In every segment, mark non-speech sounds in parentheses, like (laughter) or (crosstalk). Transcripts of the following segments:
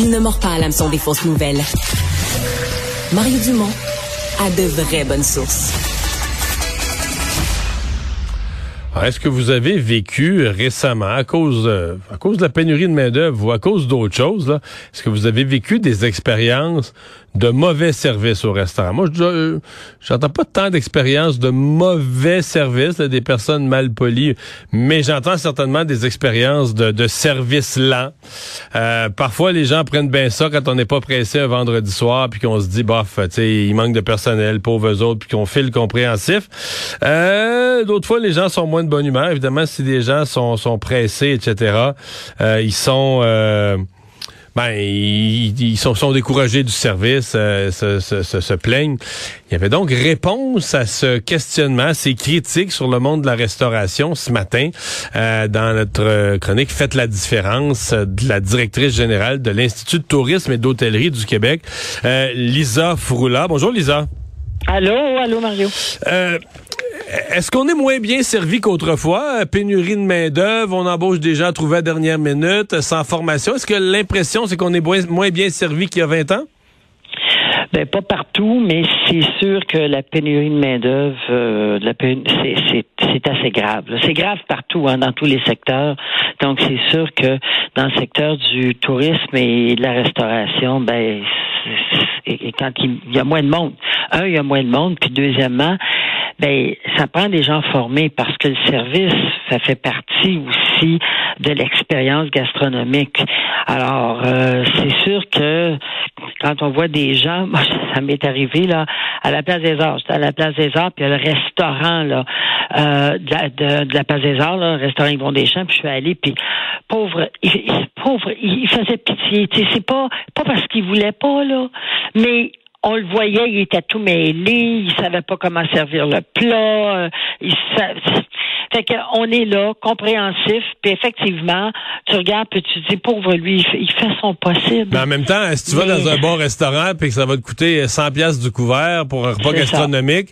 Il ne mord pas à l'hameçon des fausses nouvelles. Mario Dumont a de vraies bonnes sources. Est-ce que vous avez vécu récemment, à cause, de, à cause de la pénurie de main-d'œuvre ou à cause d'autres choses, est-ce que vous avez vécu des expériences de mauvais services au restaurant. Moi, je euh, j'entends pas tant d'expériences de mauvais services, des personnes mal polies, mais j'entends certainement des expériences de, de service lent. Euh, parfois, les gens prennent bien ça quand on n'est pas pressé un vendredi soir, puis qu'on se dit, bof, tu il manque de personnel, pauvres autres, puis qu'on file compréhensif. Euh, D'autres fois, les gens sont moins de bonne humeur. Évidemment, si des gens sont, pressés, etc., ils sont... Euh, ben, ils, sont, sont, découragés du service, euh, se, se, se, plaignent. Il y avait donc réponse à ce questionnement, ces critiques sur le monde de la restauration ce matin euh, dans notre chronique Faites la différence de la directrice générale de l'Institut de tourisme et d'hôtellerie du Québec, euh, Lisa Froula. Bonjour Lisa. Allô, allô Mario. Euh, est-ce qu'on est moins bien servi qu'autrefois? Pénurie de main-d'œuvre, on embauche des gens trouvés à dernière minute, sans formation. Est-ce que l'impression, c'est qu'on est moins bien servi qu'il y a 20 ans? Ben, pas partout, mais c'est sûr que la pénurie de main-d'œuvre, euh, c'est assez grave. C'est grave partout, hein, dans tous les secteurs. Donc, c'est sûr que dans le secteur du tourisme et de la restauration, ben, et quand il y a moins de monde. Un, il y a moins de monde, puis deuxièmement, ben ça prend des gens formés parce que le service, ça fait partie aussi de l'expérience gastronomique. Alors, euh, c'est sûr que quand on voit des gens, ça m'est arrivé là à la place des Arts, j'étais à la place des Arts, puis il y a le restaurant là euh, de, la, place des Arts, là, le restaurant Yvon Deschamps, puis je suis allé, puis pauvre, il, pauvre, il faisait pitié. C'est pas pas parce qu'il voulait pas là, mais on le voyait, il était tout mêlé, il savait pas comment servir le plat, euh, il fait qu'on est là, compréhensif, puis effectivement, tu regardes puis tu dis pauvre lui, il fait, son possible. Mais en même temps, si tu vas dans un bon restaurant puis que ça va te coûter 100 pièces du couvert pour un repas gastronomique,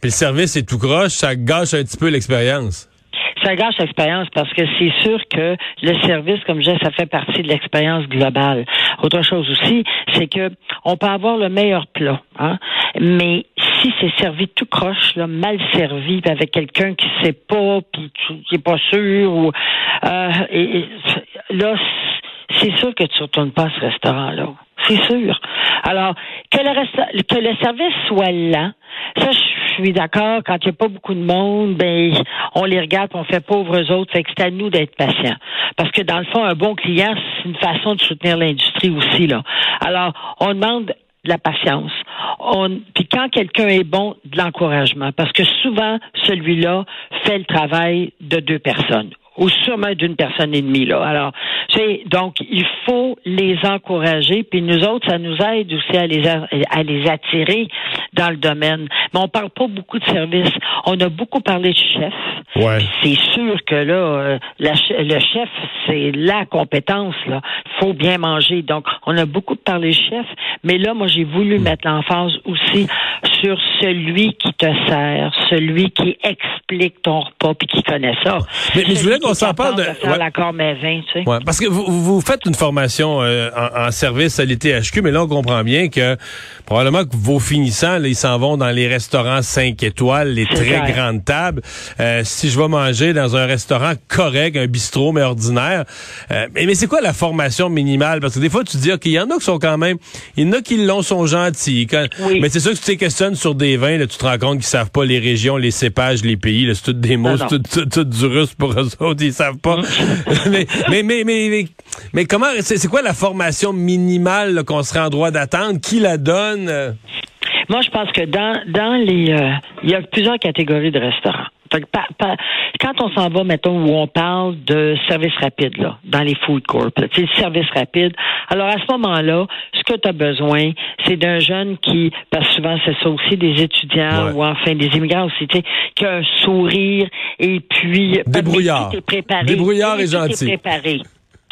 puis le service est tout croche, ça gâche un petit peu l'expérience ça gâche l'expérience parce que c'est sûr que le service, comme je disais, ça fait partie de l'expérience globale. Autre chose aussi, c'est que on peut avoir le meilleur plat, hein, mais si c'est servi tout croche, mal servi, avec quelqu'un qui sait pas, puis qui est pas sûr, euh, là, c'est sûr que tu retournes pas à ce restaurant-là. C'est sûr. Alors, que le, service soit lent, ça, je suis d'accord. Quand il n'y a pas beaucoup de monde, ben, on les regarde, on fait pauvres autres. C'est à nous d'être patients. Parce que dans le fond, un bon client, c'est une façon de soutenir l'industrie aussi, là. Alors, on demande de la patience. Puis quand quelqu'un est bon, de l'encouragement. Parce que souvent, celui-là fait le travail de deux personnes au sommet d'une personne et demie. Là. Alors, c'est donc il faut les encourager, puis nous autres, ça nous aide aussi à les à les attirer dans le domaine. Mais on parle pas beaucoup de services. On a beaucoup parlé de chef. Ouais. C'est sûr que là, euh, le chef, c'est la compétence. Là, faut bien manger. Donc, on a beaucoup parlé de chef, mais là, moi, j'ai voulu hmm. mettre l'emphase aussi sur celui qui te sert, celui qui explique ton repas puis qui connaît ça. Mais, je voulais qu'on s'en parle de, de l'accord mais tu sais. ouais, parce que vous, vous faites une formation euh, en, service à l'ITHQ, mais là on comprend bien que probablement que vos finissants, là, ils s'en vont dans les restaurants 5 étoiles, les très grandes tables. Euh, si je vais manger dans un restaurant correct, un bistrot mais ordinaire, euh, mais, mais c'est quoi la formation minimale? Parce que des fois tu dis ok, il y en a qui sont quand même, il y en a qui l'ont sont gentils, mais c'est sûr que tu te questionnes sur des vins, là, tu te rends compte qu'ils savent pas les régions, les cépages, les pays, c'est tout des mots, c'est tout, tout, du russe pour eux autres, ils savent pas. (laughs) mais, mais, mais, mais, mais, comment, c'est quoi la formation minimale qu'on serait en droit d'attendre? Qui la donne? Moi, je pense que dans, dans les... Euh, il y a plusieurs catégories de restaurants. Quand on s'en va, mettons, où on parle de service rapide, là, dans les food corps, tu sais, service rapide. Alors, à ce moment-là, ce que tu as besoin, c'est d'un jeune qui, parce que souvent, c'est ça aussi, des étudiants ou enfin des immigrants aussi, tu sais, qui a un sourire et puis... Débrouillard. Préparé, Débrouillard et gentil. préparé.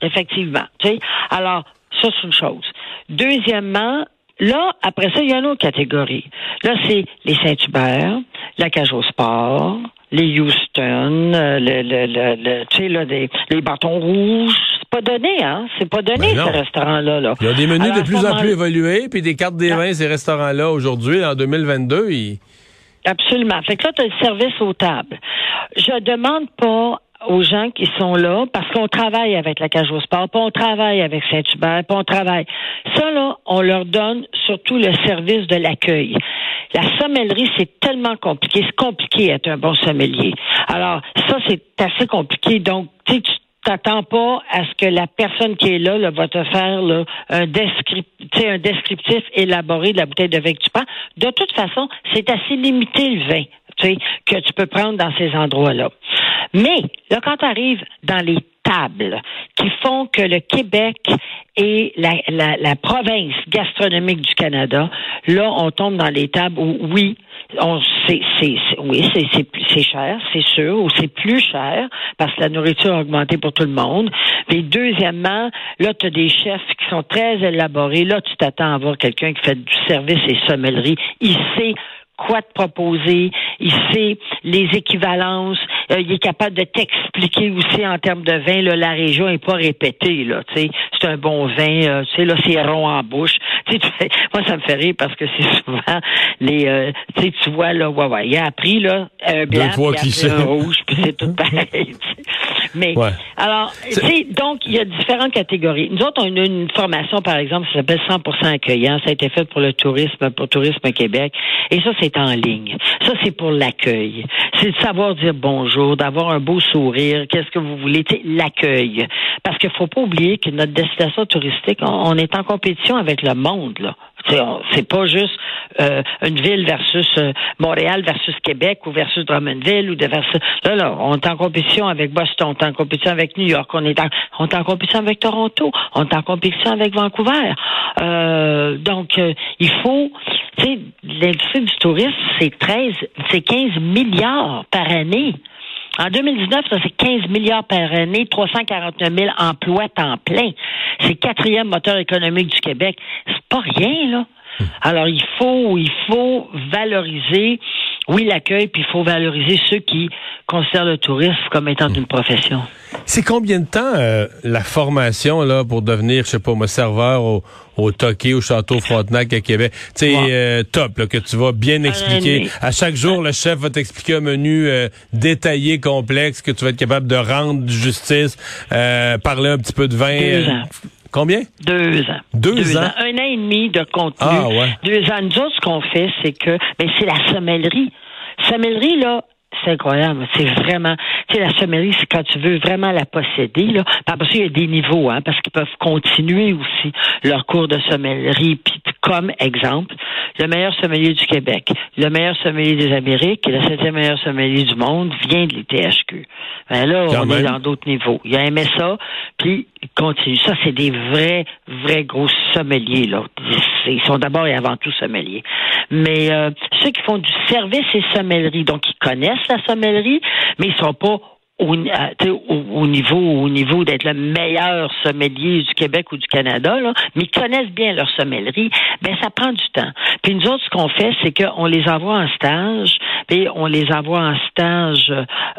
Effectivement. Tu sais. Alors, ça, c'est une chose. Deuxièmement, Là, après ça, il y a une autre catégorie. Là, c'est les Saint-Hubert, la cage au sport, les Houston, euh, le, le, le, tu sais, là, des, les bâtons rouges. C'est pas donné, hein? C'est pas donné, ben ces restaurants-là. Là. Il y a des menus de plus en plus évolués, puis des cartes des vins, ces restaurants-là, aujourd'hui, en 2022, ils... Absolument. Fait que là, tu as le service aux tables. Je demande pas aux gens qui sont là parce qu'on travaille avec la cage sport, puis on travaille avec Saint-Hubert, puis on travaille. Ça, là, on leur donne surtout le service de l'accueil. La sommellerie, c'est tellement compliqué. C'est compliqué d'être un bon sommelier. Alors, ça, c'est assez compliqué. Donc, tu t'attends pas à ce que la personne qui est là, là va te faire un, descriptif, un descriptif élaboré de la bouteille de vin que tu prends. De toute façon, c'est assez limité le vin que tu peux prendre dans ces endroits-là. Mais là, quand tu arrives dans les tables qui font que le Québec est la, province gastronomique du Canada, là, on tombe dans les tables où, oui, c'est, c'est, oui, c'est, c'est, c'est cher, c'est sûr, ou c'est plus cher parce que la nourriture a augmenté pour tout le monde. Mais deuxièmement, là, tu as des chefs qui sont très élaborés. Là, tu t'attends à voir quelqu'un qui fait du service et sommellerie. Il sait quoi te proposer, il sait les équivalences, euh, il est capable de t'expliquer aussi en termes de vin, là, la région est pas répétée, là, tu sais, c'est un bon vin, euh, tu sais, là, c'est rond en bouche. (laughs) Tu sais, moi, ça me fait rire parce que c'est souvent les, euh, tu sais, tu vois, là, ouais, ouais, il a appris, là, un blanc, un rouge, puis c'est tout (laughs) pareil, Mais, alors, tu sais, donc, il y a différentes catégories. Nous autres, on a une, formation, par exemple, qui s'appelle 100% accueillant. Ça a été fait pour le tourisme, pour Tourisme Québec. Et ça, c'est en ligne. Ça, c'est pour l'accueil. C'est de savoir dire bonjour, d'avoir un beau sourire. Qu'est-ce que vous voulez? l'accueil. Parce qu'il faut pas oublier que notre destination touristique, on, est en compétition avec le monde, là. C'est pas juste euh, une ville versus euh, Montréal versus Québec ou versus Drummondville ou de versus là là on est en compétition avec Boston, on est en compétition avec New York, on est en, en compétition avec Toronto, on est en compétition avec Vancouver. Euh, donc il faut tu sais l'industrie du tourisme c'est 13 c'est 15 milliards par année. En 2019, ça c'est 15 milliards par année, 349 000 emplois temps plein. C'est quatrième moteur économique du Québec. Pas rien, là. Alors, il faut, il faut valoriser, oui, l'accueil, puis il faut valoriser ceux qui considèrent le tourisme comme étant une profession. C'est combien de temps euh, la formation là pour devenir, je sais pas, moi, serveur au, au Toqué, au Château Frontenac à Québec? Tu sais, euh, top, là, que tu vas bien expliquer. À chaque jour, le chef va t'expliquer un menu euh, détaillé, complexe, que tu vas être capable de rendre justice, parler un petit peu de vin. Combien? Deux ans. Deux, ans? Un an et demi de contenu. Ah, ouais. Deux ans. Nous autres, ce qu'on fait, c'est que, ben, c'est la sommellerie. Sommellerie, là, c'est incroyable. C'est vraiment, tu sais, la sommellerie, c'est quand tu veux vraiment la posséder, là. Parce qu'il y a des niveaux, hein, parce qu'ils peuvent continuer aussi leur cours de sommellerie. Puis, comme exemple, le meilleur sommelier du Québec, le meilleur sommelier des Amériques et le septième meilleur sommelier du monde vient de l'ITHQ. Ben là, on est dans d'autres niveaux. Il a aimé ça, puis il continue. Ça, c'est des vrais, vrais gros sommeliers, là. Ils sont d'abord et avant tout sommeliers. Mais euh, ceux qui font du service et sommellerie, donc ils connaissent la sommellerie, mais ils sont pas au, au, niveau au niveau d'être le meilleur sommelier du Québec ou du Canada, là, mais ils connaissent bien leur sommellerie, ben ça prend du temps. Puis nous autres, ce qu'on fait, c'est qu'on les envoie en stage, puis on les envoie en stage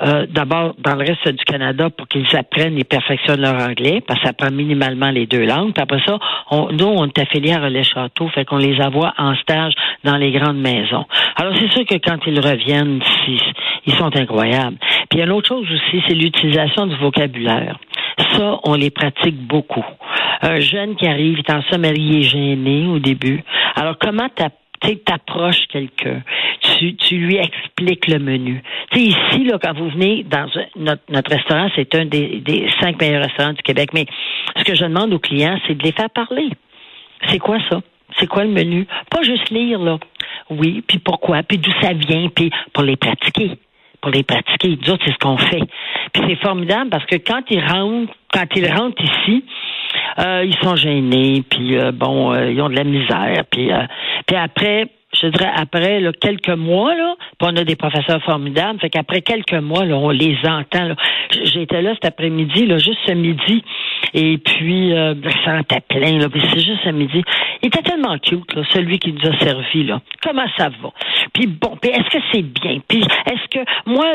euh, d'abord dans le reste du Canada pour qu'ils apprennent et perfectionnent leur anglais, parce que ça prend minimalement les deux langues. Puis après ça, on, nous, on est affiliés à Relais Château, fait qu'on les envoie en stage dans les grandes maisons. Alors c'est sûr que quand ils reviennent, ils sont incroyables. Puis il y a chose aussi, c'est l'utilisation du vocabulaire. Ça, on les pratique beaucoup. Un jeune qui arrive, il est en sommelier gêné au début. Alors, comment t'approches quelqu'un, tu, lui expliques le menu. Tu sais, ici, là, quand vous venez dans notre, notre restaurant, c'est un des, des cinq meilleurs restaurants du Québec, mais ce que je demande aux clients, c'est de les faire parler. C'est quoi ça? C'est quoi le menu? Pas juste lire, là. Oui, puis pourquoi, puis d'où ça vient, puis pour les pratiquer pour les pratiquer. Nous autres, c'est ce qu'on fait. Puis c'est formidable parce que quand ils rentrent, quand ils rentrent ici, euh, ils sont gênés, puis euh, bon, euh, ils ont de la misère, puis, puis après, je dirais après quelques mois, là, on a des professeurs formidables, fait qu'après quelques mois, là, on les entend. J'étais là cet après-midi, juste ce midi, et puis euh, ça en était plein, là, c'est juste ce midi. Il était tellement cute, celui qui nous a servi, là. Comment ça va? Puis bon, puis est-ce que c'est bien? Puis est-ce que moi,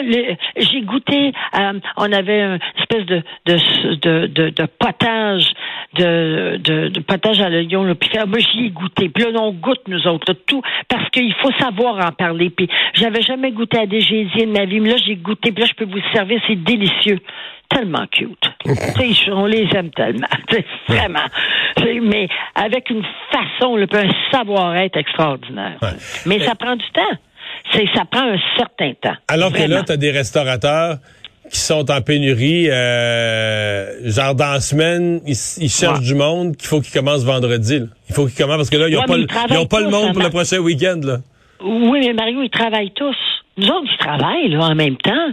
j'ai goûté, euh, on avait une espèce de, de, de, potage, de, de, potage à l'oignon, là, puis moi j'y ai goûté. Puis là, on goûte nous autres, tout parce qu'il faut savoir en parler. Puis j'avais jamais goûté à des gésiers de ma vie, mais là, j'ai goûté, puis là, je peux vous servir, c'est délicieux. Tellement cute. (laughs) on les aime tellement. (laughs) Vraiment. Mais avec une façon, un savoir-être extraordinaire. Mais ça prend du temps. Ça prend un certain temps. Alors que là, tu as des restaurateurs qui sont en pénurie, euh, genre dans la semaine, ils, cherchent du monde qu'il faut qu'ils commencent vendredi. Il faut qu'ils commencent parce que là, ils n'ont pas, pas le monde pour le prochain week-end. Là. Oui, mais Mario, ils travaillent tous. Nous autres, ils travaillent là, en même temps.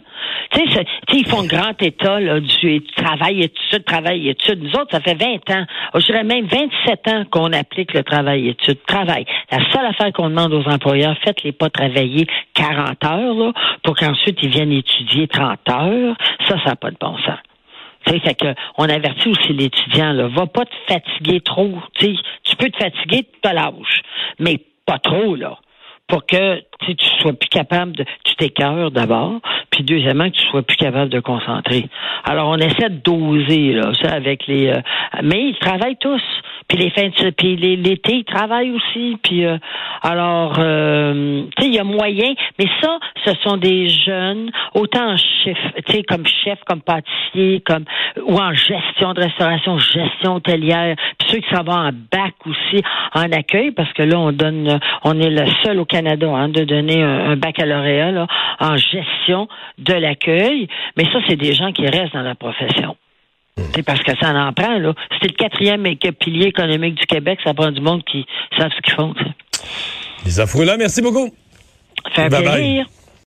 Tu sais, ils font grand état là, du travail, études, travail, études. Nous autres, ça fait 20 ans, je dirais même 27 ans qu'on applique le travail, études, travail. La seule affaire qu'on demande aux employeurs, faites-les pas travailler 40 heures là, pour qu'ensuite ils viennent étudier 30 heures. Ça, ça n'a pas de bon sens. Tu fait que on avertit aussi l'étudiant, là, va pas te fatiguer trop. Tu tu peux te fatiguer, tu te lâches, mais pas trop, là pour que tu sois plus capable de, tu t'écœures d'abord, puis deuxièmement que tu sois plus capable de concentrer. Alors on essaie de doser là, ça avec les, euh, mais ils travaillent tous. Puis les fins de puis l'été ils travaillent aussi. Puis euh, alors, euh, tu sais, il y a moyen, mais ça, ce sont des jeunes autant en chef, tu sais, comme chef, comme pâtissier, comme ou en gestion de restauration, gestion hôtelière. Ceux qui s'en vont en bac aussi en accueil, parce que là on donne, on est le seul au Canada hein, de donner un, baccalauréat là, en gestion de l'accueil. Mais ça, c'est des gens qui restent dans la profession. C'est parce que ça en prend, là. C'est le quatrième pilier économique du Québec. Ça prend du monde qui savent ce qu'ils font, Les afro là, merci beaucoup. fait plaisir.